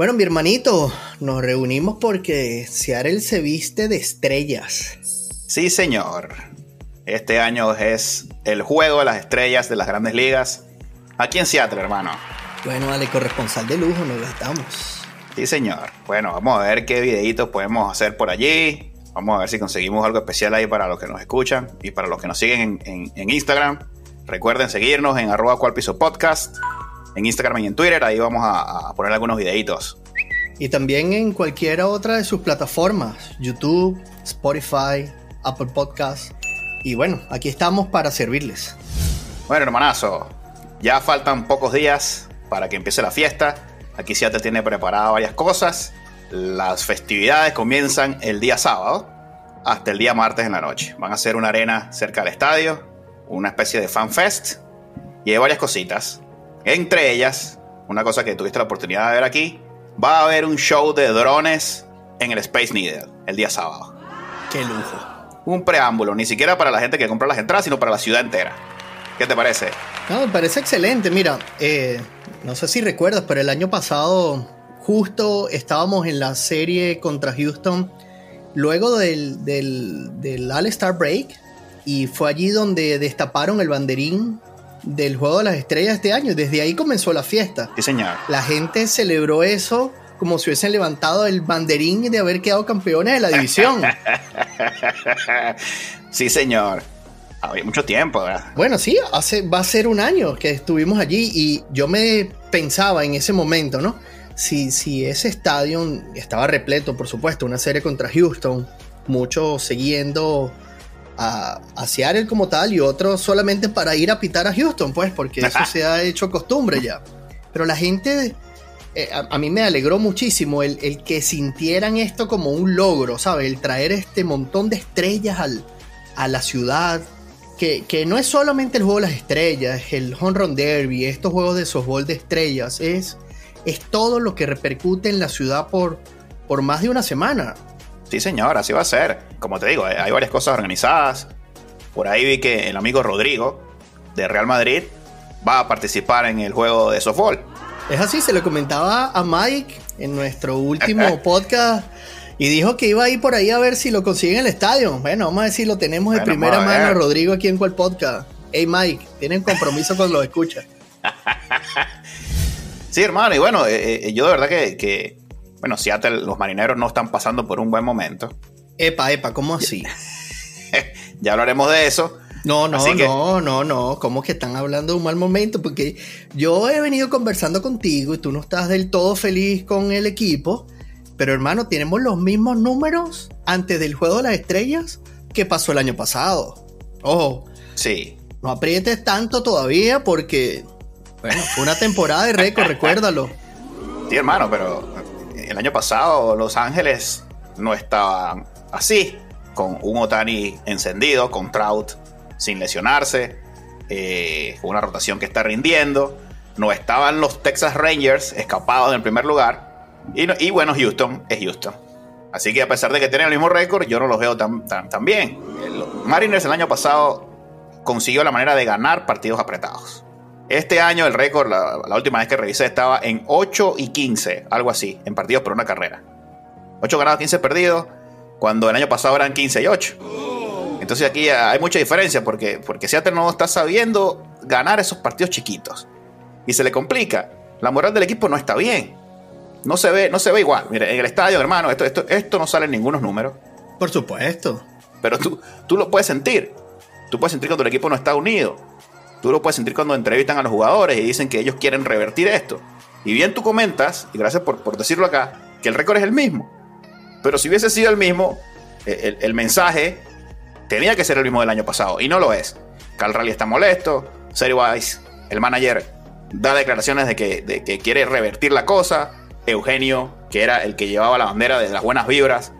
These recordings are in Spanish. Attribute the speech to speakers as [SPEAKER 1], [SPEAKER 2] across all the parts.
[SPEAKER 1] Bueno, mi hermanito, nos reunimos porque Seattle se viste de estrellas.
[SPEAKER 2] Sí, señor. Este año es el juego de las estrellas de las grandes ligas. Aquí en Seattle, hermano.
[SPEAKER 1] Bueno, dale, corresponsal de lujo, nos gastamos.
[SPEAKER 2] Sí, señor. Bueno, vamos a ver qué videitos podemos hacer por allí. Vamos a ver si conseguimos algo especial ahí para los que nos escuchan y para los que nos siguen en, Instagram. Recuerden seguirnos en arroba cual piso podcast en Instagram y en Twitter. Ahí vamos a, poner algunos videitos.
[SPEAKER 1] Y también en cualquiera otra de sus plataformas, YouTube, Spotify, Apple Podcasts. Y bueno, aquí estamos para servirles.
[SPEAKER 2] Bueno, hermanazo, ya faltan pocos días para que empiece la fiesta. Aquí ya te tiene preparado varias cosas. Las festividades comienzan el día sábado hasta el día martes en la noche. Van a ser una arena cerca del estadio, una especie de fan fest y hay varias cositas. Entre ellas, una cosa que tuviste la oportunidad de ver aquí, va a haber un show de drones en el Space Needle el día sábado.
[SPEAKER 1] ¡Qué lujo!
[SPEAKER 2] Un preámbulo, ni siquiera para la gente que compra las entradas, sino para la ciudad entera. ¿Qué te parece?
[SPEAKER 1] No, me parece excelente. Mira, eh, no sé si recuerdas, pero el año pasado justo estábamos en la serie contra Houston, luego del, del, del All-Star Break, y fue allí donde destaparon el banderín del Juego de las Estrellas este año. Desde ahí comenzó la fiesta.
[SPEAKER 2] Sí, señor.
[SPEAKER 1] La gente celebró eso como si hubiesen levantado el banderín de haber quedado campeones de la división.
[SPEAKER 2] sí, señor. Había mucho tiempo, ¿verdad?
[SPEAKER 1] Bueno, sí, hace, va a ser un año que estuvimos allí y yo me pensaba en ese momento, ¿no? Si, si ese estadio estaba repleto, por supuesto, una serie contra Houston, muchos siguiendo a, a, Seattle como tal y otros solamente para ir a pitar a Houston, pues, porque eso se ha hecho costumbre ya. Pero la gente, eh, a, mí me alegró muchísimo el, el, que sintieran esto como un logro, ¿sabes? El traer este montón de estrellas al, a la ciudad. Que, que, no es solamente el juego de las estrellas, el Home Run Derby, estos juegos de softball de estrellas, es, es todo lo que repercute en la ciudad por, por más de una semana.
[SPEAKER 2] Sí, señor, así va a ser. Como te digo, hay varias cosas organizadas. Por ahí vi que el amigo Rodrigo de Real Madrid va a participar en el juego de softball.
[SPEAKER 1] Es así, se lo comentaba a Mike en nuestro último podcast y dijo que iba a ir por ahí a ver si lo consigue en el estadio. Bueno, vamos a ver si lo tenemos de primera mano a Rodrigo aquí en cual podcast. Hey Mike, tienen compromiso con los escucha.
[SPEAKER 2] sí, hermano, y bueno, eh, eh, yo de verdad que bueno, Seattle, los marineros no están pasando por un buen momento.
[SPEAKER 1] Epa, epa, ¿cómo así?
[SPEAKER 2] ya hablaremos de eso.
[SPEAKER 1] No, no, no, no, no. ¿Cómo que están hablando de un mal momento? Porque yo he venido conversando contigo y tú no estás del todo feliz con el equipo. Pero hermano, tenemos los mismos números antes del juego de las estrellas que pasó el año pasado. Ojo.
[SPEAKER 2] Sí.
[SPEAKER 1] No aprietes tanto todavía porque, bueno, fue una temporada de récord, recuérdalo.
[SPEAKER 2] Sí, hermano, pero el año pasado Los Ángeles no estaban así, con un Otani encendido, con Trout sin lesionarse, eh, una rotación que está rindiendo. No estaban los Texas Rangers escapados en el primer lugar. Y, bueno, Houston es Houston. Así que a pesar de que tienen el mismo récord, yo no los veo tan, tan, bien. Los Mariners el año pasado consiguió la manera de ganar partidos apretados. Este año el récord, la, última vez que revisé, estaba en 8 y 15, algo así, en partidos por una carrera. 8 ganados, 15 perdidos, cuando el año pasado eran 15 y 8. Entonces aquí hay mucha diferencia porque, porque Seattle no está sabiendo ganar esos partidos chiquitos. Y se le complica. La moral del equipo no está bien. No se ve, no se ve igual. Mire, en el estadio, hermano, esto, esto, esto no sale en ningunos números.
[SPEAKER 1] Por supuesto.
[SPEAKER 2] Pero tú, tú lo puedes sentir. Tú puedes sentir cuando el equipo no está unido. Tú lo puedes sentir cuando entrevistan a los jugadores y dicen que ellos quieren revertir esto. Y bien tú comentas, y gracias por, por decirlo acá, que el récord es el mismo. Pero si hubiese sido el mismo, eh, el, mensaje tenía que ser el mismo del año pasado. Y no lo es. Cal Rally está molesto. Wise, el manager, da declaraciones de que, de que quiere revertir la cosa. Eugenio, que era el que llevaba la bandera de las buenas vibras,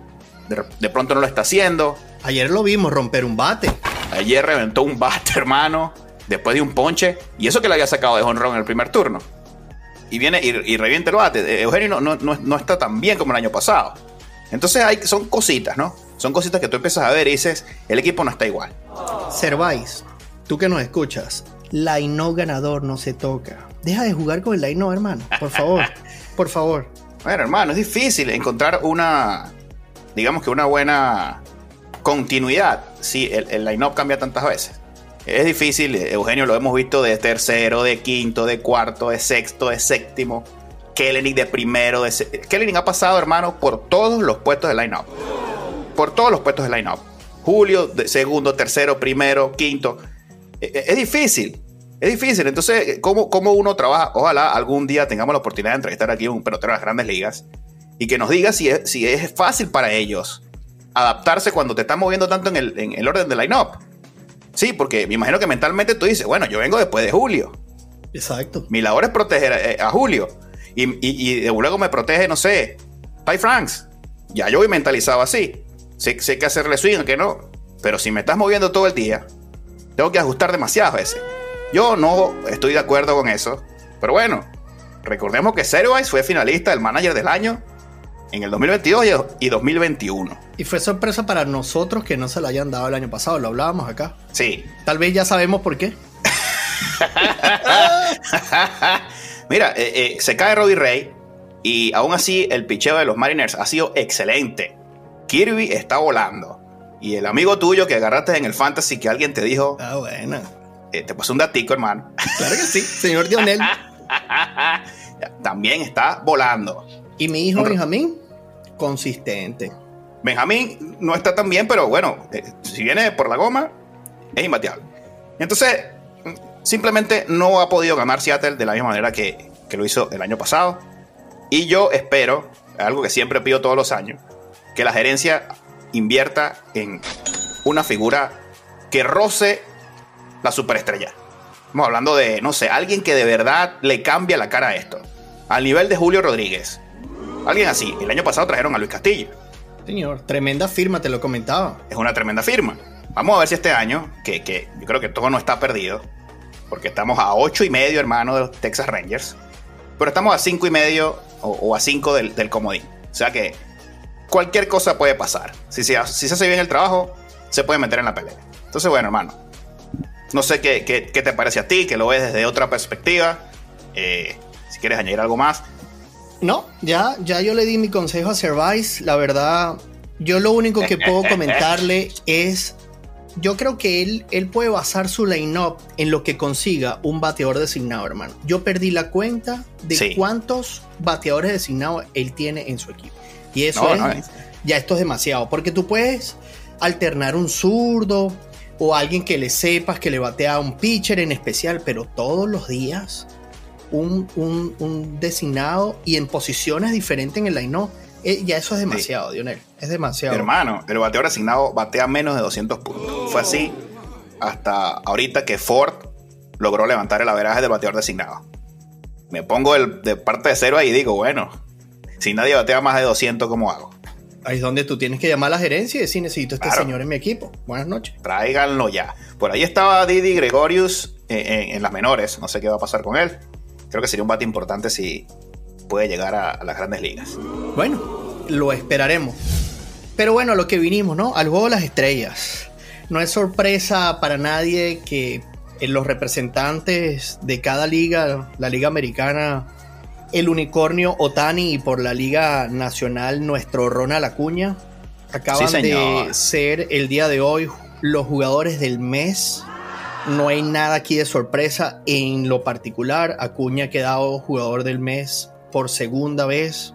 [SPEAKER 2] de, pronto no lo está haciendo.
[SPEAKER 1] Ayer lo vimos romper un bate.
[SPEAKER 2] Ayer reventó un bate, hermano, después de un ponche. Y eso que le había sacado de honrón en el primer turno. Y viene y, revienta el bate. Eugenio no, no, está tan bien como el año pasado. Entonces hay, son cositas, ¿no? Son cositas que tú empiezas a ver y dices, el equipo no está igual.
[SPEAKER 1] Servais, tú que nos escuchas, no ganador no se toca. Deja de jugar con el no, hermano. Por favor, por favor.
[SPEAKER 2] Bueno, hermano, es difícil encontrar una, digamos que una buena continuidad si el, el line-up cambia tantas veces. Es difícil, Eugenio lo hemos visto de tercero, de quinto, de cuarto, de sexto, de séptimo. Kellenic de primero. De Kellenic ha pasado, hermano, por todos los puestos de line-up. Por todos los puestos de line-up. Julio, de segundo, tercero, primero, quinto. E, e, es, difícil. Es difícil. Entonces, ¿cómo, ¿cómo, uno trabaja? Ojalá algún día tengamos la oportunidad de entrevistar aquí a un pelotero de las grandes ligas y que nos diga si es, si es fácil para ellos adaptarse cuando te están moviendo tanto en el, en el orden del line-up. Sí, porque me imagino que mentalmente tú dices, bueno, yo vengo después de Julio.
[SPEAKER 1] Exacto.
[SPEAKER 2] Mi labor es proteger a, eh, Julio. Y, luego me protege, no sé, Ty Franks. Ya yo voy mentalizado así. Sé, sé que hacerle swing, que no. Pero si me estás moviendo todo el día, tengo que ajustar demasiadas veces. Yo no estoy de acuerdo con eso. Pero bueno, recordemos que Servais fue finalista del manager del año en el 2022 y 2021.
[SPEAKER 1] Y fue sorpresa para nosotros que no se la hayan dado el año pasado, lo hablábamos acá.
[SPEAKER 2] Sí.
[SPEAKER 1] Tal vez ya sabemos por qué.
[SPEAKER 2] Mira, eh, eh, se cae Robbie Ray y aún así el picheo de los Mariners ha sido excelente. Kirby está volando. Y el amigo tuyo que agarraste en el fantasy que alguien te dijo.
[SPEAKER 1] Ah, bueno.
[SPEAKER 2] Eh, te pasó un datico, hermano.
[SPEAKER 1] Claro que sí, señor Dionel.
[SPEAKER 2] También está volando.
[SPEAKER 1] ¿Y mi hijo Benjamín? Consistente.
[SPEAKER 2] Benjamín no está tan bien, pero bueno, eh, si viene por la goma, es imbateable. Entonces, simplemente no ha podido ganar Seattle de la misma manera que, que lo hizo el año pasado. Y yo espero, algo que siempre pido todos los años, que la gerencia invierta en una figura que roce la superestrella. Estamos hablando de, no sé, alguien que de verdad le cambia la cara a esto. Al nivel de Julio Rodríguez, Alguien así. El año pasado trajeron a Luis Castillo.
[SPEAKER 1] Señor, tremenda firma, te lo comentaba.
[SPEAKER 2] Es una tremenda firma. Vamos a ver si este año, que, yo creo que todo no está perdido, porque estamos a 8 y medio, hermano, de los Texas Rangers, pero estamos a 5 y medio o, a 5 del, del, comodín. O sea que cualquier cosa puede pasar. Si se, si se hace bien el trabajo, se puede meter en la pelea. Entonces, bueno, hermano, no sé qué, qué, te parece a ti, que lo ves desde otra perspectiva. Eh, si quieres añadir algo más.
[SPEAKER 1] No, ya, ya yo le di mi consejo a Service. La verdad, yo lo único que puedo comentarle es. Yo creo que él, él puede basar su line-up en lo que consiga un bateador designado, hermano. Yo perdí la cuenta de cuántos bateadores designados él tiene en su equipo. Y eso es, ya esto es demasiado, porque tú puedes alternar un zurdo o alguien que le sepas que le batea a un pitcher en especial, pero todos los días un, designado y en posiciones diferentes en el line eh, ya eso es demasiado, Dionel. Es demasiado.
[SPEAKER 2] Hermano, el bateador asignado batea menos de 200 puntos. Fue así hasta ahorita que Ford logró levantar el averaje del bateador designado. Me pongo el, de parte de cero ahí y digo, bueno, si nadie batea más de 200, ¿cómo hago?
[SPEAKER 1] Ahí es donde tú tienes que llamar a la gerencia y decir, necesito a este señor en mi equipo. Buenas noches.
[SPEAKER 2] Tráiganlo ya. Por ahí estaba Didi Gregorius eh, en las menores. No sé qué va a pasar con él creo que sería un bate importante si puede llegar a, las grandes ligas.
[SPEAKER 1] Bueno, lo esperaremos. Pero bueno, a lo que vinimos, ¿no? Al juego de las estrellas. No es sorpresa para nadie que los representantes de cada liga, la liga americana, el unicornio Otani y por la liga nacional nuestro Ronald Acuña, acaban de ser el día de hoy los jugadores del mes no hay nada aquí de sorpresa. En lo particular, Acuña ha quedado jugador del mes por segunda vez.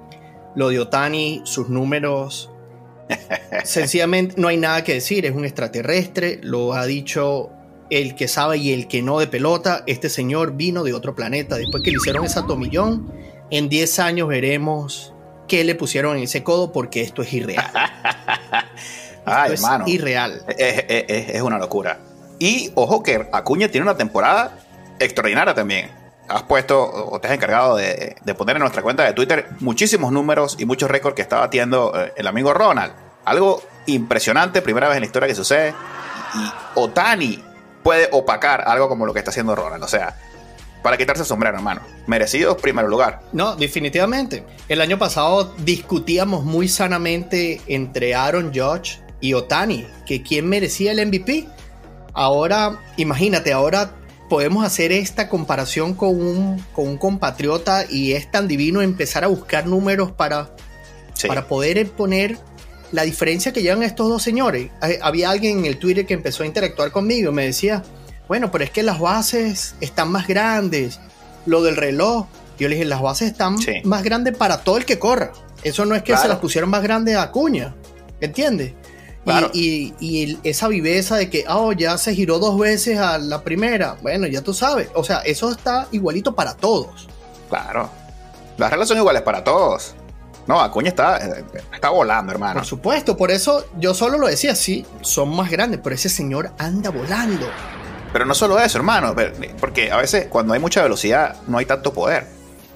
[SPEAKER 1] Lo de Otani, sus números. Sencillamente no hay nada que decir, es un extraterrestre, lo ha dicho el que sabe y el que no de pelota. Este señor vino de otro planeta. Después que le hicieron esa tomillón, en 10 años veremos qué le pusieron en ese codo porque esto es irreal.
[SPEAKER 2] Ay, es hermano.
[SPEAKER 1] irreal.
[SPEAKER 2] es una locura. Y ojo que Acuña tiene una temporada extraordinaria también. Has puesto o te has encargado de, poner en nuestra cuenta de Twitter muchísimos números y muchos récords que está batiendo eh, el amigo Ronald. Algo impresionante, primera vez en la historia que sucede. Y Otani puede opacar algo como lo que está haciendo Ronald. O sea, para quitarse el sombrero, hermano. Merecido primer lugar.
[SPEAKER 1] No, definitivamente. El año pasado discutíamos muy sanamente entre Aaron Judge y Otani, que quién merecía el MVP. Ahora, imagínate, ahora podemos hacer esta comparación con un, con un compatriota y es tan divino empezar a buscar números para, para poder poner la diferencia que llevan estos dos señores. Había alguien en el Twitter que empezó a interactuar conmigo y me decía, bueno, pero es que las bases están más grandes, lo del reloj. Yo le dije, las bases están más grandes para todo el que corra. Eso no es que se las pusieron más grandes a Cuña, ¿entiendes? Y, esa viveza de que, oh, ya se giró dos veces a la primera. Bueno, ya tú sabes. O sea, eso está igualito para todos.
[SPEAKER 2] Claro. Las reglas son iguales para todos. No, Acuña está, está volando, hermano.
[SPEAKER 1] Por supuesto, por eso yo solo lo decía, sí, son más grandes, pero ese señor anda volando.
[SPEAKER 2] Pero no solo eso, hermano, porque a veces cuando hay mucha velocidad no hay tanto poder.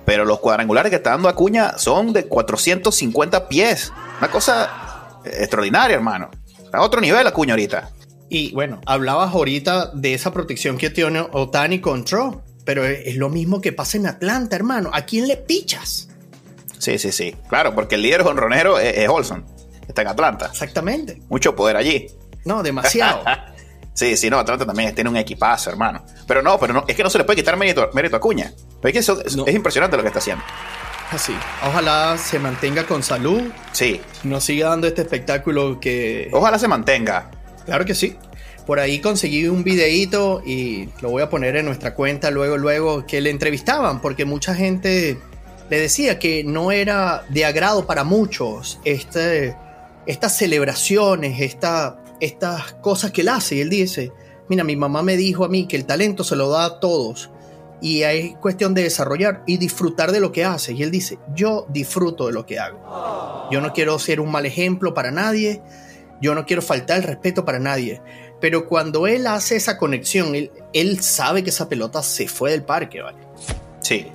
[SPEAKER 2] Pero los cuadrangulares que está dando Acuña son de 450 pies. Una cosa extraordinaria, hermano. A otro nivel Acuña ahorita.
[SPEAKER 1] Y bueno, hablabas ahorita de esa protección que tiene Otani control, pero es lo mismo que pasa en Atlanta, hermano. ¿A quién le pichas?
[SPEAKER 2] Sí, sí, sí. Claro, porque el líder honronero es, es Olson. Está en Atlanta.
[SPEAKER 1] Exactamente.
[SPEAKER 2] Mucho poder allí.
[SPEAKER 1] No, demasiado.
[SPEAKER 2] sí, sí, no, Atlanta también tiene un equipazo, hermano. Pero no, pero no, es que no se le puede quitar mérito, mérito a Cuña. es que eso, es impresionante lo que está haciendo.
[SPEAKER 1] Así. Ojalá se mantenga con salud.
[SPEAKER 2] Sí.
[SPEAKER 1] Nos siga dando este espectáculo que.
[SPEAKER 2] Ojalá se mantenga.
[SPEAKER 1] Claro que sí. Por ahí conseguí un videíto y lo voy a poner en nuestra cuenta luego, luego, que le entrevistaban, porque mucha gente le decía que no era de agrado para muchos este, estas celebraciones, esta, estas cosas que él hace. Y él dice, mira, mi mamá me dijo a mí que el talento se lo da a todos y hay cuestión de desarrollar y disfrutar de lo que hace. Y él dice, yo disfruto de lo que hago. Yo no quiero ser un mal ejemplo para nadie, yo no quiero faltar el respeto para nadie. Pero cuando él hace esa conexión, él, sabe que esa pelota se fue del parque, ¿vale?
[SPEAKER 2] Sí.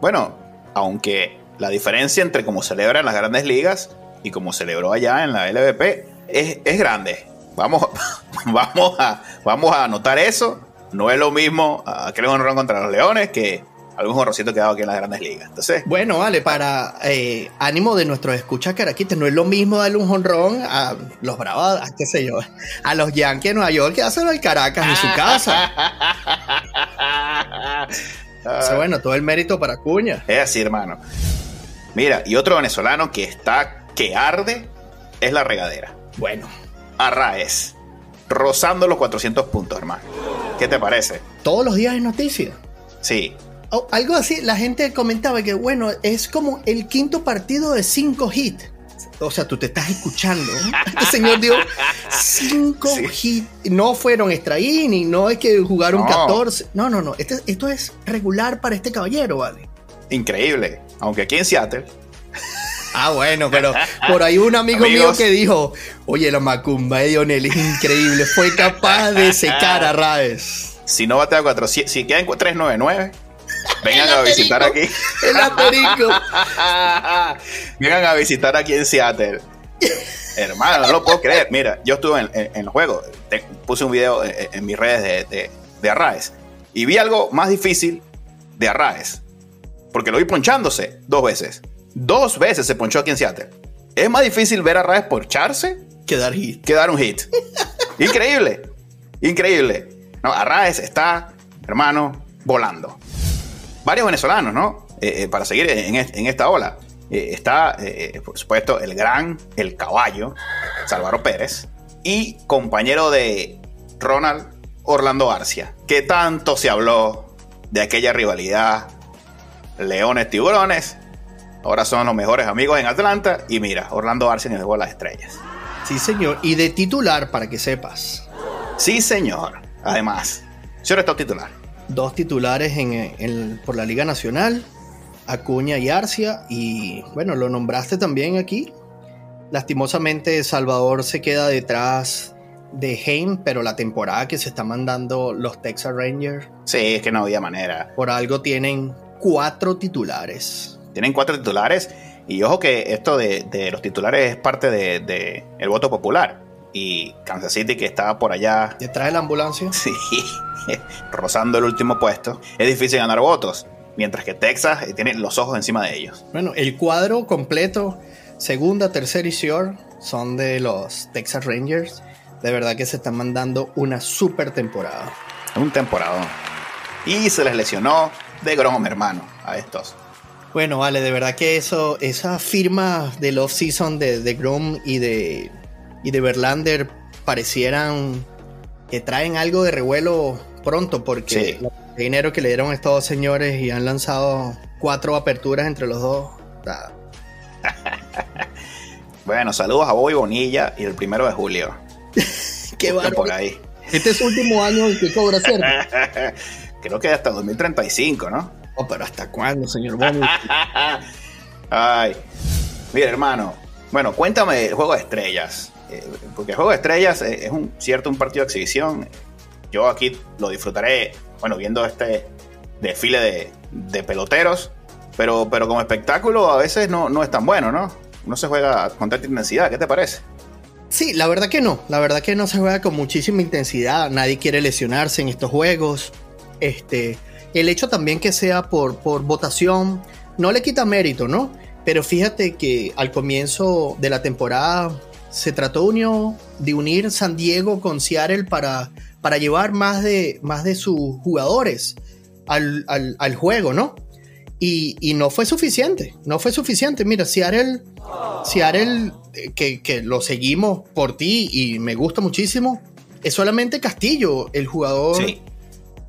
[SPEAKER 2] Bueno, aunque la diferencia entre cómo celebra en las grandes ligas y cómo celebró allá en la LVP es, es grande. Vamos, vamos, a, vamos a anotar eso no es lo mismo aquel honrón contra los Leones que algún honrocito que ha dado aquí en las grandes ligas. Entonces,
[SPEAKER 1] bueno, vale, para eh, ánimo de nuestros escuchas caraquites, no es lo mismo darle un honrón a los Bravos, a qué sé yo, a los Yankees de Nueva York que hacen el Caracas en su casa. o bueno, todo el mérito para Cuña.
[SPEAKER 2] Es así, hermano. Mira, y otro venezolano que está que arde es la regadera.
[SPEAKER 1] Bueno.
[SPEAKER 2] Arraez rozando los 400 puntos, hermano. ¿Qué te parece?
[SPEAKER 1] Todos los días es noticia.
[SPEAKER 2] Sí.
[SPEAKER 1] Oh, algo así, la gente comentaba que, bueno, es como el quinto partido de cinco hits. O sea, tú te estás escuchando. Este señor dio cinco hits. No fueron extra no es que jugaron 14. No, no, no. Este, esto es regular para este caballero, ¿vale?
[SPEAKER 2] Increíble. Aunque aquí en Seattle
[SPEAKER 1] Ah, bueno, pero por ahí un amigo mío que dijo, oye, la macumba de Lionel es increíble, fue capaz de secar a Raes.
[SPEAKER 2] Si no batea 4, si, quedan 399, vengan a visitar aquí.
[SPEAKER 1] El aterico.
[SPEAKER 2] vengan a visitar aquí en Seattle. Hermano, no lo puedo creer. Mira, yo estuve en, el juego, puse un video en, mis redes de, de, Arraes y vi algo más difícil de Arraes, porque lo vi ponchándose dos veces. Dos veces se ponchó aquí en Seattle. Es más difícil ver a Raes poncharse
[SPEAKER 1] que dar hit.
[SPEAKER 2] Que dar un hit. Increíble. Increíble. No, Arraes está, hermano, volando. Varios venezolanos, ¿no? Eh, eh, para seguir en, esta ola. Eh, está, por supuesto, el gran, el caballo, Salvador Pérez. Y compañero de Ronald Orlando Arcia. Que tanto se habló de aquella rivalidad Leones-Tiburones Ahora son los mejores amigos en Atlanta. Y mira, Orlando Arce dejó las estrellas.
[SPEAKER 1] Sí, señor. Y de titular, para que sepas.
[SPEAKER 2] Sí, señor. Además, señor está titular.
[SPEAKER 1] Dos titulares en, por la Liga Nacional, Acuña y Arcia. Y bueno, lo nombraste también aquí. Lastimosamente, Salvador se queda detrás de Heim, pero la temporada que se está mandando los Texas Rangers.
[SPEAKER 2] Sí, es que no había manera.
[SPEAKER 1] Por algo tienen cuatro titulares
[SPEAKER 2] Tienen cuatro titulares. Y ojo que esto de, los titulares es parte del de, el voto popular. Y Kansas City, que estaba por allá.
[SPEAKER 1] Detrás de la ambulancia.
[SPEAKER 2] Sí, rozando el último puesto. Es difícil ganar votos. Mientras que Texas eh, tiene los ojos encima de ellos.
[SPEAKER 1] Bueno, el cuadro completo, segunda, tercera y short, son de los Texas Rangers. De verdad que se están mandando una super temporada.
[SPEAKER 2] Un temporada. Y se les lesionó de Grom, hermano, a estos.
[SPEAKER 1] Bueno, vale, de verdad que eso, esa firma del off-season de, de Grom y de, y de Verlander parecieran que traen algo de revuelo pronto, porque el dinero que le dieron a estos dos señores y han lanzado cuatro aperturas entre los dos.
[SPEAKER 2] bueno, saludos a Bobby Bonilla y el primero de julio.
[SPEAKER 1] Qué bárbaro. por ahí. Este es su último año en que cobra ser.
[SPEAKER 2] Creo que hasta 2035, ¿no?
[SPEAKER 1] Oh, pero ¿hasta cuándo, señor Bobby?
[SPEAKER 2] Ay. Mira, hermano. Bueno, cuéntame el juego de estrellas. Eh, porque el juego de estrellas es un cierto un partido de exhibición. Yo aquí lo disfrutaré, bueno, viendo este desfile de, peloteros. Pero, pero como espectáculo a veces no, no es tan bueno, ¿no? No se juega con tanta intensidad. ¿Qué te parece?
[SPEAKER 1] Sí, la verdad que no. La verdad que no se juega con muchísima intensidad. Nadie quiere lesionarse en estos juegos. Este, el hecho también que sea por, por votación no le quita mérito, ¿no? Pero fíjate que al comienzo de la temporada se trató de unir San Diego con Seattle para, para llevar más de, más de sus jugadores al, juego, ¿no? Y, y, no fue suficiente, no fue suficiente. Mira, Seattle Seattle, eh, que, que lo seguimos por ti y me gusta muchísimo, es solamente Castillo, el jugador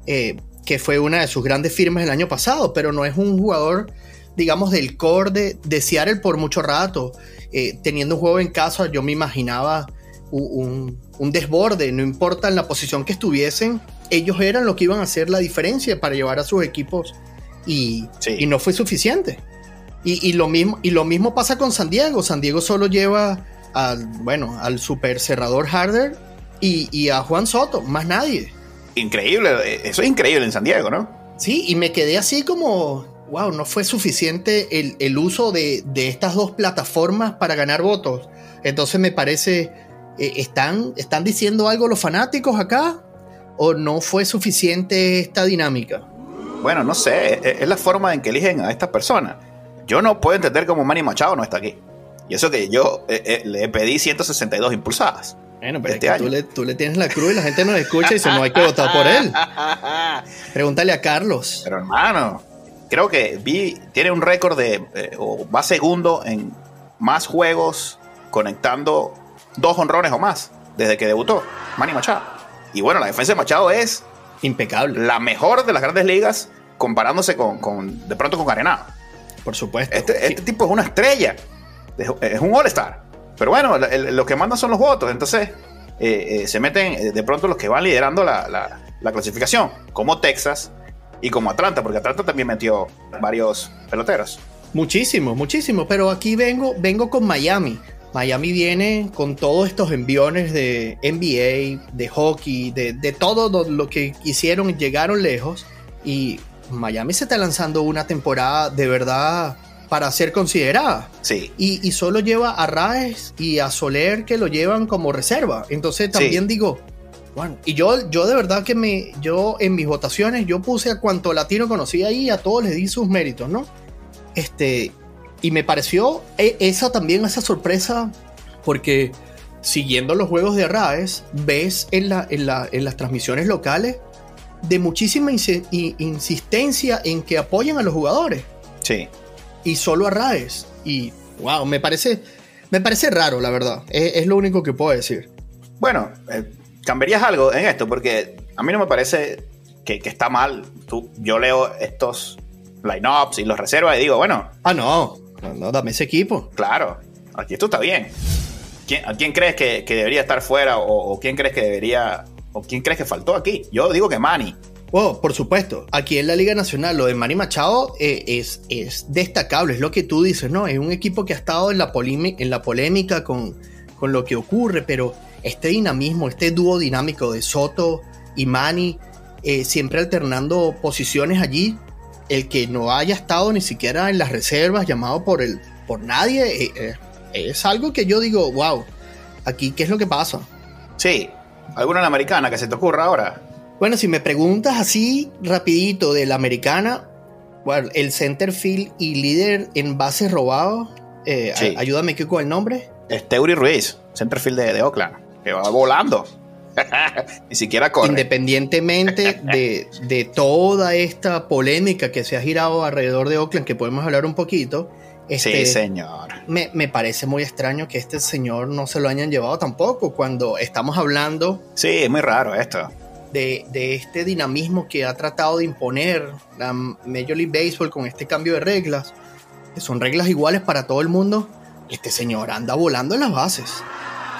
[SPEAKER 1] eh, que fue una de sus grandes firmas el año pasado, pero no es un jugador, digamos, del core de, Seattle por mucho rato. Eh, teniendo un juego en casa, yo me imaginaba un, desborde, no importa en la posición que estuviesen, ellos eran los que iban a hacer la diferencia para llevar a sus equipos y, y no fue suficiente. Y, lo mismo, y lo mismo pasa con San Diego. San Diego solo lleva al, bueno, al super cerrador Harder y, a Juan Soto, más nadie.
[SPEAKER 2] Increíble, eso es increíble en San Diego, ¿no?
[SPEAKER 1] Sí, y me quedé así como, wow, no fue suficiente el, uso de, estas dos plataformas para ganar votos. Entonces me parece, eh, ¿están, ¿están diciendo algo los fanáticos acá? ¿O no fue suficiente esta dinámica?
[SPEAKER 2] Bueno, no sé, es la forma en que eligen a estas personas yo no puedo entender cómo Manny Machado no está aquí. Y eso que yo eh, eh, le pedí 162 impulsadas.
[SPEAKER 1] Bueno, pero este Tú, le, tienes la cruz y la gente no escucha y dice, no hay que votar por él. Pregúntale a Carlos.
[SPEAKER 2] Pero hermano, creo que vi, tiene un récord de, eh, o va segundo en más juegos conectando dos honrones o más desde que debutó Manny Machado. Y bueno, la defensa de Machado es
[SPEAKER 1] impecable.
[SPEAKER 2] La mejor de las grandes ligas comparándose con, con de pronto con Carenado.
[SPEAKER 1] Por supuesto.
[SPEAKER 2] Este, este tipo es una estrella. Es un All-Star. Pero bueno, lo que mandan son los votos. Entonces, eh, eh, se meten eh, de pronto los que van liderando la, clasificación, como Texas y como Atlanta, porque Atlanta también metió varios peloteros.
[SPEAKER 1] Muchísimo, muchísimo. Pero aquí vengo, vengo con Miami. Miami viene con todos estos enviones de NBA, de hockey, de, de todo lo que hicieron, llegaron lejos. Y Miami se está lanzando una temporada de verdad para ser considerada.
[SPEAKER 2] Sí.
[SPEAKER 1] Y, solo lleva a Raes y a Soler que lo llevan como reserva. Entonces también digo, bueno, y yo, yo de verdad que me, yo en mis votaciones, yo puse a cuanto latino conocí ahí, a todos les di sus méritos, ¿no? Este, y me pareció e, esa también, esa sorpresa, porque siguiendo los juegos de Raes, ves en, la, en, la, en las transmisiones locales de muchísima insistencia en que apoyen a los jugadores.
[SPEAKER 2] Sí.
[SPEAKER 1] Y solo a Raes. Y wow, me parece, me parece raro, la verdad. Es, lo único que puedo decir.
[SPEAKER 2] Bueno, eh, cambiarías algo en esto, porque a mí no me parece que, está mal. Tú, yo leo estos lineups y los reservas y digo, bueno.
[SPEAKER 1] Ah, no. No, dame ese equipo.
[SPEAKER 2] Claro. Aquí esto está bien. ¿A quién crees que, debería estar fuera o, o quién crees que debería ¿O quién crees que faltó aquí? Yo digo que Manny.
[SPEAKER 1] Oh, por supuesto. Aquí en la Liga Nacional, lo de Manny Machado eh, es, es, destacable, es lo que tú dices, ¿no? Es un equipo que ha estado en la, polémica con, con lo que ocurre, pero este dinamismo, este dúo dinámico de Soto y Manny, eh, siempre alternando posiciones allí, el que no haya estado ni siquiera en las reservas, llamado por, el, por nadie, eh, eh, es algo que yo digo, wow, aquí, ¿qué es lo que pasa?
[SPEAKER 2] Sí, ¿alguna en la americana que se te ocurra ahora?
[SPEAKER 1] Bueno, si me preguntas así rapidito de la americana, bueno, el centerfield y líder en bases robados, eh,
[SPEAKER 2] Sí.
[SPEAKER 1] ayúdame ¿qué con el nombre.
[SPEAKER 2] Es Ruiz, centerfield de, de Oakland, que va volando. Ni siquiera corre.
[SPEAKER 1] Independientemente de, de toda esta polémica que se ha girado alrededor de Oakland, que podemos hablar un poquito, este,
[SPEAKER 2] Sí, señor.
[SPEAKER 1] me, me parece muy extraño que este señor no se lo hayan llevado tampoco cuando estamos hablando
[SPEAKER 2] Sí, es muy raro esto.
[SPEAKER 1] De, de este dinamismo que ha tratado de imponer la Major League Baseball con este cambio de reglas, que son reglas iguales para todo el mundo. Este señor anda volando en las bases.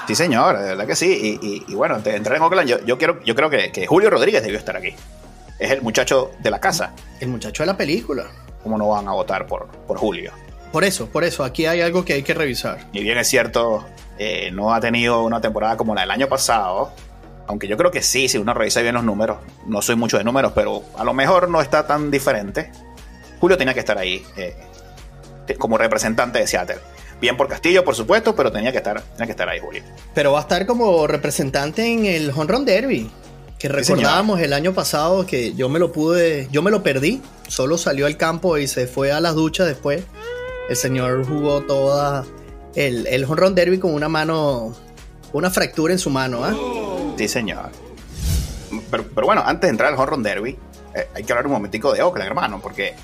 [SPEAKER 2] Sí, señor, de verdad que sí. Y, y- y bueno, antes de entrar en Oakland, yo, yo, quiero, yo creo que, que Julio Rodríguez debió estar aquí. Es el muchacho de la casa.
[SPEAKER 1] El muchacho de la película.
[SPEAKER 2] ¿Cómo no van a votar por, por Julio?
[SPEAKER 1] Por eso, por eso, aquí hay algo que hay que revisar.
[SPEAKER 2] Y bien es cierto, eh, no ha tenido una temporada como la del año pasado. Aunque yo creo que sí, si uno revisa bien los números. No soy mucho de números, pero a lo mejor no está tan diferente. Julio tenía que estar ahí eh, como representante de Seattle. Bien por Castillo, por supuesto, pero tenía que estar, tenía que estar ahí, Julio.
[SPEAKER 1] Pero va a estar como representante en el Home Run Derby. Que recordábamos el año pasado que yo me lo pude, yo me lo perdí. Solo salió al campo y se fue a las duchas después. El señor jugó toda el, el Home Run Derby con una mano, una fractura en su mano. ¿ah?
[SPEAKER 2] Sí, señor. Pero, pero bueno, antes de entrar al Home Run Derby, eh, hay que hablar un momentico de Oakland, hermano, porque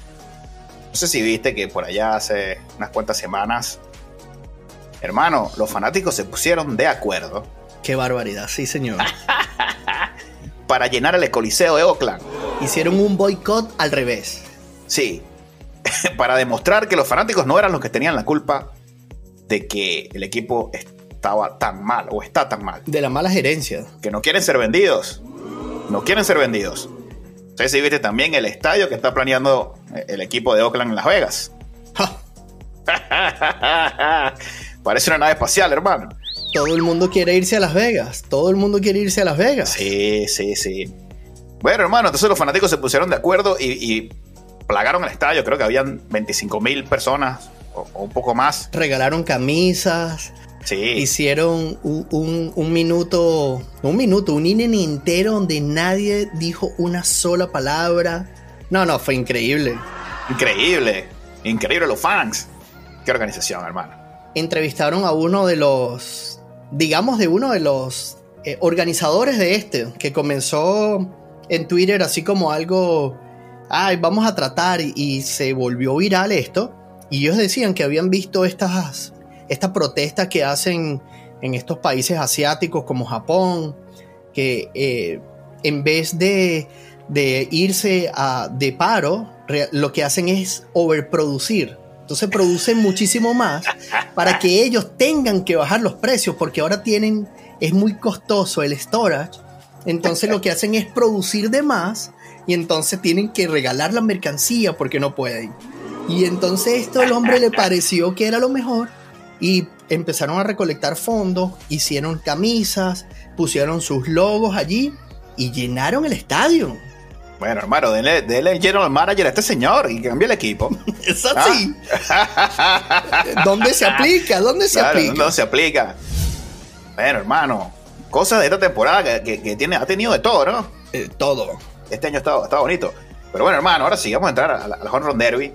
[SPEAKER 2] no sé si viste que por allá hace unas cuantas semanas, hermano, los fanáticos se pusieron de acuerdo
[SPEAKER 1] Qué barbaridad, sí señor.
[SPEAKER 2] para llenar el Coliseo de Oakland.
[SPEAKER 1] Hicieron un boicot al revés.
[SPEAKER 2] Sí, para demostrar que los fanáticos no eran los que tenían la culpa de que el equipo estaba tan mal o está tan mal.
[SPEAKER 1] De la mala gerencia.
[SPEAKER 2] que no quieren ser vendidos. No quieren ser vendidos. Sé si viste también el estadio que está planeando eh, el equipo de Oakland en Las Vegas. Parece una nave espacial, hermano.
[SPEAKER 1] todo el mundo quiere irse a Las Vegas. Todo el mundo quiere irse a Las Vegas.
[SPEAKER 2] Sí, sí, sí. Bueno, hermano, entonces los fanáticos se pusieron de acuerdo y, y plagaron el estadio. Creo que habían 25 mil personas o, o un poco más.
[SPEAKER 1] Regalaron camisas,
[SPEAKER 2] Sí,
[SPEAKER 1] hicieron un, un- un minuto, un minuto, un inning entero donde nadie dijo una sola palabra. No, no, fue increíble.
[SPEAKER 2] increíble. Increíble los fans. Qué organización, hermano.
[SPEAKER 1] Entrevistaron a uno de los, digamos, de uno de los eh, organizadores de este, que comenzó en Twitter así como algo, ay, vamos a tratar, y, y se volvió viral esto. Y ellos decían que habían visto estas, estas protestas que hacen en estos países asiáticos como Japón, que eh, en vez de, irse de paro, lo que hacen es overproducir. Entonces producen muchísimo más para que ellos tengan que bajar los precios porque ahora tienen, es muy costoso el storage. Entonces lo que hacen es producir de más y entonces tienen que regalar la mercancía porque no pueden. Y entonces esto al hombre le pareció que era lo mejor y empezaron a recolectar fondos, hicieron camisas, pusieron sus logos allí y llenaron el estadio.
[SPEAKER 2] Bueno, hermano, denle, denle el general manager a este señor y cambie el equipo.
[SPEAKER 1] Es así. ¿Dónde se aplica? ¿Dónde se
[SPEAKER 2] Claro,
[SPEAKER 1] aplica?
[SPEAKER 2] no se aplica. Bueno, hermano, cosas de esta temporada que, que- que tiene, ha tenido de todo, ¿no?
[SPEAKER 1] Eh, todo.
[SPEAKER 2] Este año ha estado bonito. Pero bueno, hermano, ahora sí, vamos a entrar al, al Home Run Derby,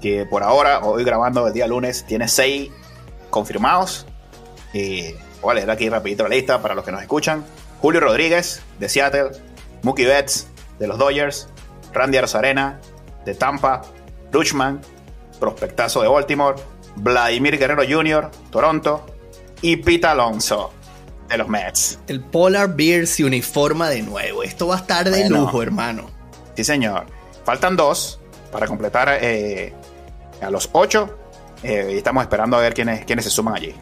[SPEAKER 2] que por ahora, hoy grabando el día lunes, tiene seis confirmados. Y voy a leer aquí rapidito la lista para los que nos escuchan. Julio Rodríguez, de Seattle. Mookie Betts, de los Dodgers. Randy Arozarena, de Tampa. Luchman, prospectazo de Baltimore. Vladimir Guerrero Jr., Toronto. Y Pete Alonso, de los Mets.
[SPEAKER 1] El Polar Bear se uniforma de nuevo. Esto va a estar de
[SPEAKER 2] Bueno.
[SPEAKER 1] lujo, hermano.
[SPEAKER 2] Sí, señor. Faltan dos para completar eh, a los ocho. Eh, y estamos esperando a ver quiénes, quiénes se suman allí.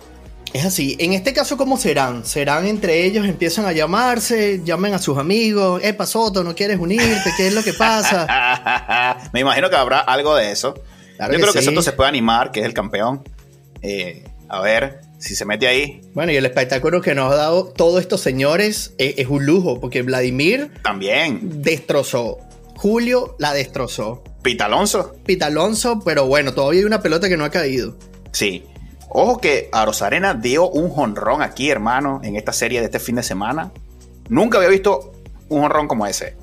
[SPEAKER 1] Es así. En este caso, ¿cómo serán? ¿Serán entre ellos? ¿Empiezan a llamarse? ¿Llamen a sus amigos? ¿Eh, Soto, no quieres unirte? ¿Qué es lo que pasa?
[SPEAKER 2] Me imagino que habrá algo de eso.
[SPEAKER 1] Claro
[SPEAKER 2] Yo
[SPEAKER 1] que
[SPEAKER 2] creo que. Soto se puede animar, que es el campeón. Eh, a ver si se mete ahí.
[SPEAKER 1] Bueno, y el espectáculo que nos ha dado todos estos señores eh, es un lujo, porque Vladimir
[SPEAKER 2] También.
[SPEAKER 1] destrozó. Julio la destrozó.
[SPEAKER 2] Pita Alonso.
[SPEAKER 1] Pita Alonso, pero bueno, todavía hay una pelota que no ha caído.
[SPEAKER 2] Sí. Ojo que a Rosarena dio un jonrón aquí, hermano, en esta serie de este fin de semana. Nunca había visto un jonrón como ese.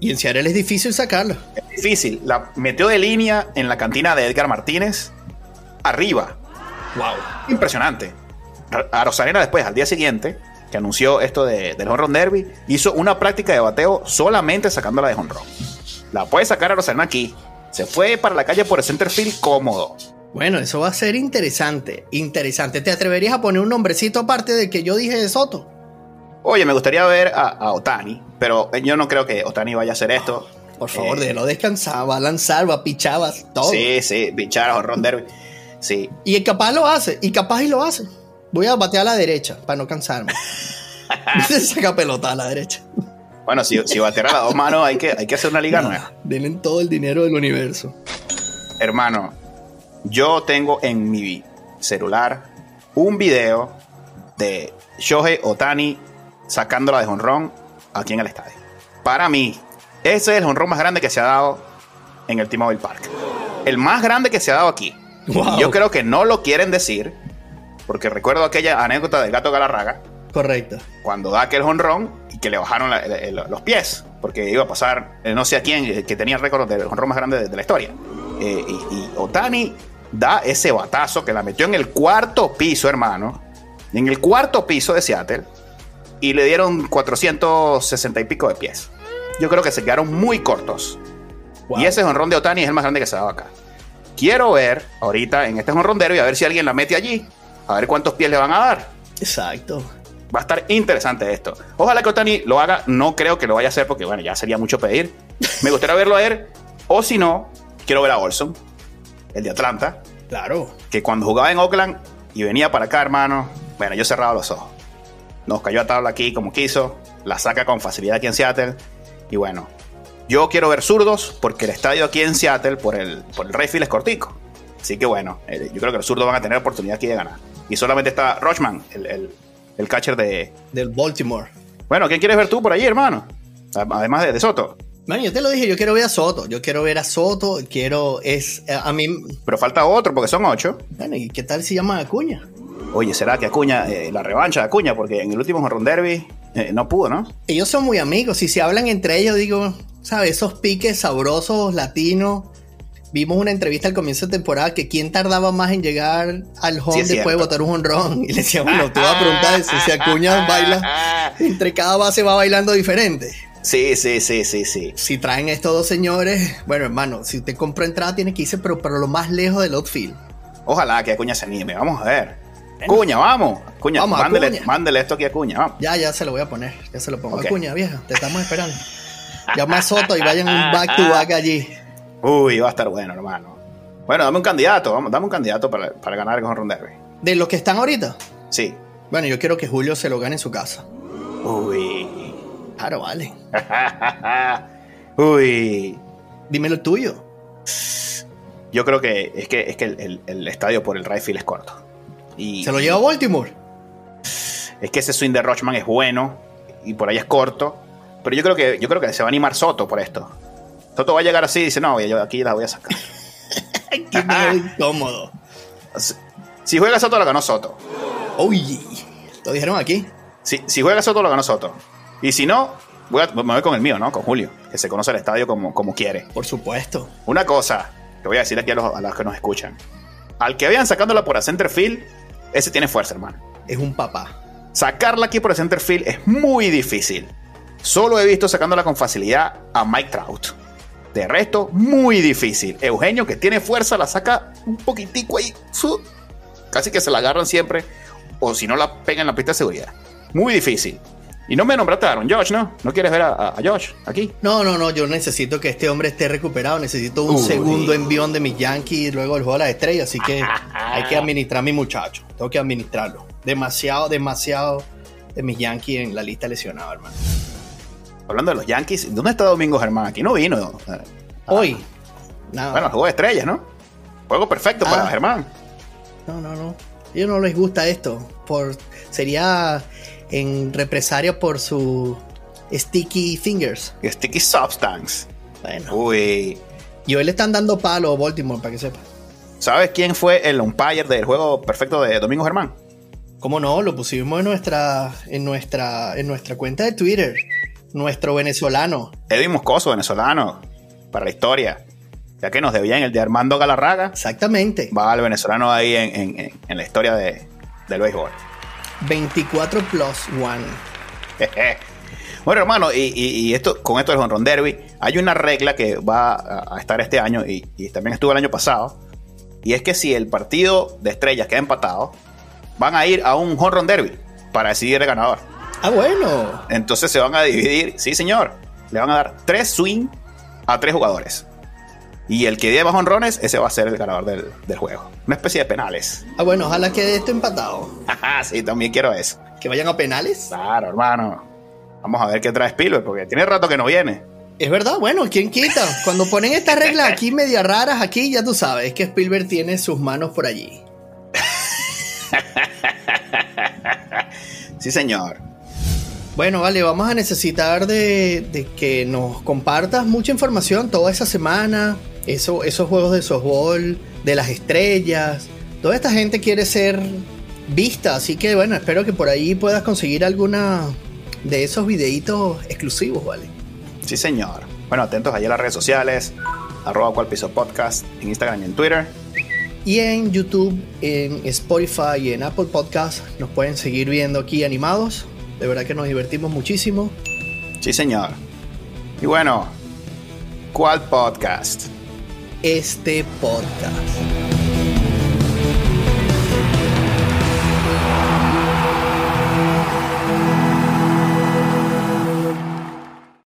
[SPEAKER 1] Y en Seattle es difícil sacarlo.
[SPEAKER 2] Es difícil. La metió de línea en la cantina de Edgar Martínez. Arriba.
[SPEAKER 1] Wow.
[SPEAKER 2] Impresionante. A Rosarena después, al día siguiente, que anunció esto de, del honrón derby, hizo una práctica de bateo solamente sacándola de honrón. La puede sacar a Rosarena aquí. Se fue para la calle por el center field cómodo.
[SPEAKER 1] Bueno, eso va a ser interesante. Interesante. ¿Te atreverías a poner un nombrecito aparte de que yo dije de Soto?
[SPEAKER 2] Oye, me gustaría ver a, Otani, pero yo no creo que Otani vaya a hacer esto.
[SPEAKER 1] Por favor, eh, déjalo descansar, va a lanzar, va a pichar, va todo.
[SPEAKER 2] Sí, sí, pichar, honrón derby. Sí.
[SPEAKER 1] Y capaz lo hace, y capaz y lo hace. Voy a batear a la derecha para no cansarme. Saca pelota a la derecha.
[SPEAKER 2] Bueno, si, si batear a las dos manos, hay que, hay que hacer una liga nueva.
[SPEAKER 1] Denle todo el dinero del universo.
[SPEAKER 2] Hermano, yo tengo en mi celular un video de Shohei Otani sacándola de jonrón aquí en el estadio. Para mí, ese es el jonrón más grande que se ha dado en el T-Mobile Park. El más grande que se ha dado aquí. Yo creo que no lo quieren decir, porque recuerdo aquella anécdota del gato Galarraga.
[SPEAKER 1] Correcto.
[SPEAKER 2] Cuando da aquel jonrón y que le bajaron los pies, porque iba a pasar, eh, no sé a quién, eh, que tenía el récord del jonrón más grande de, la historia. Eh, y, y Otani da ese batazo que la metió en el cuarto piso, hermano. En el cuarto piso de Seattle. Y le dieron 460 y pico de pies. Yo creo que se quedaron muy cortos. Y ese jonrón de Otani es el más grande que se ha dado acá. Quiero ver ahorita en este jonrondero y a ver si alguien la mete allí. A ver cuántos pies le van a dar.
[SPEAKER 1] Exacto.
[SPEAKER 2] Va a estar interesante esto. Ojalá que Otani lo haga. No creo que lo vaya a hacer porque, bueno, ya sería mucho pedir. Me gustaría verlo a él. O si no, quiero ver a Olson el de Atlanta.
[SPEAKER 1] Claro.
[SPEAKER 2] Que cuando jugaba en Oakland y venía para acá, hermano, bueno, yo cerraba los ojos. Nos cayó a tabla aquí como quiso, la saca con facilidad aquí en Seattle. Y bueno, yo quiero ver zurdos porque el estadio aquí en Seattle por el, por el Rayfield es cortico. Así que bueno, eh, yo creo que los zurdos van a tener oportunidad aquí de ganar. Y solamente está Rochman, el, el, catcher de...
[SPEAKER 1] Del Baltimore.
[SPEAKER 2] Bueno, ¿quién quieres ver tú por allí, hermano? Además de, de Soto.
[SPEAKER 1] Bueno, yo te lo dije, yo quiero ver a Soto. Yo quiero ver a Soto, quiero. Es. Eh, a mí.
[SPEAKER 2] Pero falta otro, porque son ocho.
[SPEAKER 1] Bueno, ¿y qué tal si llama Acuña?
[SPEAKER 2] Oye, ¿será que Acuña, eh, la revancha de Acuña? Porque en el último Jorron Derby eh, no pudo, ¿no?
[SPEAKER 1] Ellos son muy amigos. Si se hablan entre ellos, digo, ¿sabes? Esos piques sabrosos, latinos. Vimos una entrevista al comienzo de temporada que quién tardaba más en llegar al home después de botar un honrón. Y le decía, bueno, te voy a preguntar si Acuña baila. Entre cada base va bailando diferente.
[SPEAKER 2] Sí, sí, sí, sí, sí.
[SPEAKER 1] Si traen estos dos señores, bueno, hermano, si usted compra entrada, tiene que irse, pero para lo más lejos del outfield.
[SPEAKER 2] Ojalá que Acuña se anime, vamos a ver. Cuña, vamos. Cuña, vamos, mándele, mándele, esto aquí a Cuña, vamos.
[SPEAKER 1] Ya, ya se lo voy a poner, ya se lo pongo. a Cuña, vieja, te estamos esperando. Llama a Soto y vayan un back to back allí.
[SPEAKER 2] Uy, va a estar bueno, hermano. Bueno, dame un candidato, vamos, dame un candidato para, para ganar con Ron Derby.
[SPEAKER 1] ¿De los que están ahorita?
[SPEAKER 2] Sí.
[SPEAKER 1] Bueno, yo quiero que Julio se lo gane en su casa.
[SPEAKER 2] Uy.
[SPEAKER 1] Claro, vale.
[SPEAKER 2] Uy.
[SPEAKER 1] Dime lo tuyo.
[SPEAKER 2] Yo creo que es que, es que el, estadio por el right es corto.
[SPEAKER 1] Y, ¿Se lo lleva a Baltimore?
[SPEAKER 2] Es que ese swing de Rochman es bueno y por ahí es corto. Pero yo creo que, yo creo que se va a animar Soto por esto. Soto va a llegar así y dice, no, yo aquí la voy a sacar.
[SPEAKER 1] Qué incómodo.
[SPEAKER 2] Si, juega Soto, lo ganó Soto.
[SPEAKER 1] Uy, lo dijeron aquí.
[SPEAKER 2] Si, si juega Soto, lo ganó Soto. Y si no, voy a, me voy con el mío, ¿no? Con Julio, que se conoce el estadio como, como quiere.
[SPEAKER 1] Por supuesto.
[SPEAKER 2] Una cosa que voy a decir aquí a los, a los que nos escuchan. Al que vean sacándola por el center field, ese tiene fuerza, hermano.
[SPEAKER 1] Es un papá.
[SPEAKER 2] Sacarla aquí por el center field es muy difícil. Solo he visto sacándola con facilidad a Mike Trout. De resto, muy difícil. Eugenio, que tiene fuerza, la saca un poquitico ahí. Casi que se la agarran siempre. O si no, la pegan en la pista de seguridad. Muy difícil. Y no me nombraste a Aaron Josh, ¿no? ¿No quieres ver a, Josh aquí?
[SPEAKER 1] No, no, no. Yo necesito que este hombre esté recuperado. Necesito un segundo envión de mis Yankees luego el juego de las estrellas. Así que hay que administrar a mi muchacho. Tengo que administrarlo. Demasiado, demasiado de mis Yankees en la lista lesionada, hermano.
[SPEAKER 2] Hablando de los Yankees, ¿dónde está Domingo Germán? Aquí no vino.
[SPEAKER 1] Hoy.
[SPEAKER 2] Nada. Bueno, el juego de estrellas, ¿no? Juego perfecto para ah. Germán.
[SPEAKER 1] No, no, no. A ellos no les gusta esto. Por, sería en represalia por su Sticky Fingers.
[SPEAKER 2] Sticky Substance.
[SPEAKER 1] Bueno.
[SPEAKER 2] Uy.
[SPEAKER 1] Y hoy le están dando palo a Baltimore, para que sepa.
[SPEAKER 2] ¿Sabes quién fue el umpire del juego perfecto de Domingo Germán?
[SPEAKER 1] ¿Cómo no? Lo pusimos en nuestra, en nuestra, en nuestra cuenta de Twitter. Nuestro venezolano.
[SPEAKER 2] Edwin Moscoso, venezolano, para la historia. Ya que nos debían el de Armando Galarraga.
[SPEAKER 1] Exactamente.
[SPEAKER 2] Va el venezolano ahí en, en- en la historia de, del béisbol.
[SPEAKER 1] 24 plus 1.
[SPEAKER 2] bueno, hermano, y, y- y esto, con esto del Honron Derby, hay una regla que va a, a estar este año y, y también estuvo el año pasado. Y es que si el partido de estrellas queda empatado, van a ir a un Honron Derby para decidir el ganador.
[SPEAKER 1] Ah, bueno.
[SPEAKER 2] Entonces se van a dividir, sí señor, le van a dar tres swing a tres jugadores. Y el que dé más honrones, ese va a ser el ganador del, del juego. Una especie de penales.
[SPEAKER 1] Ah, bueno, ojalá quede esto empatado.
[SPEAKER 2] Ajá, sí, también quiero eso.
[SPEAKER 1] Que vayan a penales.
[SPEAKER 2] Claro, hermano. Vamos a ver qué trae Spielberg, porque tiene rato que no viene.
[SPEAKER 1] Es verdad, bueno, ¿quién quita? Cuando ponen estas reglas aquí media raras, aquí ya tú sabes que Spielberg tiene sus manos por allí.
[SPEAKER 2] Sí, señor.
[SPEAKER 1] Bueno, vale, vamos a necesitar de, de que nos compartas mucha información toda esa semana. Eso, esos juegos de softball, de las estrellas. Toda esta gente quiere ser vista, así que bueno, espero que por ahí puedas conseguir alguna de esos videitos exclusivos, ¿vale?
[SPEAKER 2] Sí, señor. Bueno, atentos allá a las redes sociales. Arroba cual piso podcast en Instagram y en Twitter.
[SPEAKER 1] Y en YouTube, en Spotify y en Apple Podcast nos pueden seguir viendo aquí animados. De verdad que nos divertimos muchísimo.
[SPEAKER 2] Sí, señor. Y bueno, ¿cuál podcast?
[SPEAKER 1] Este podcast.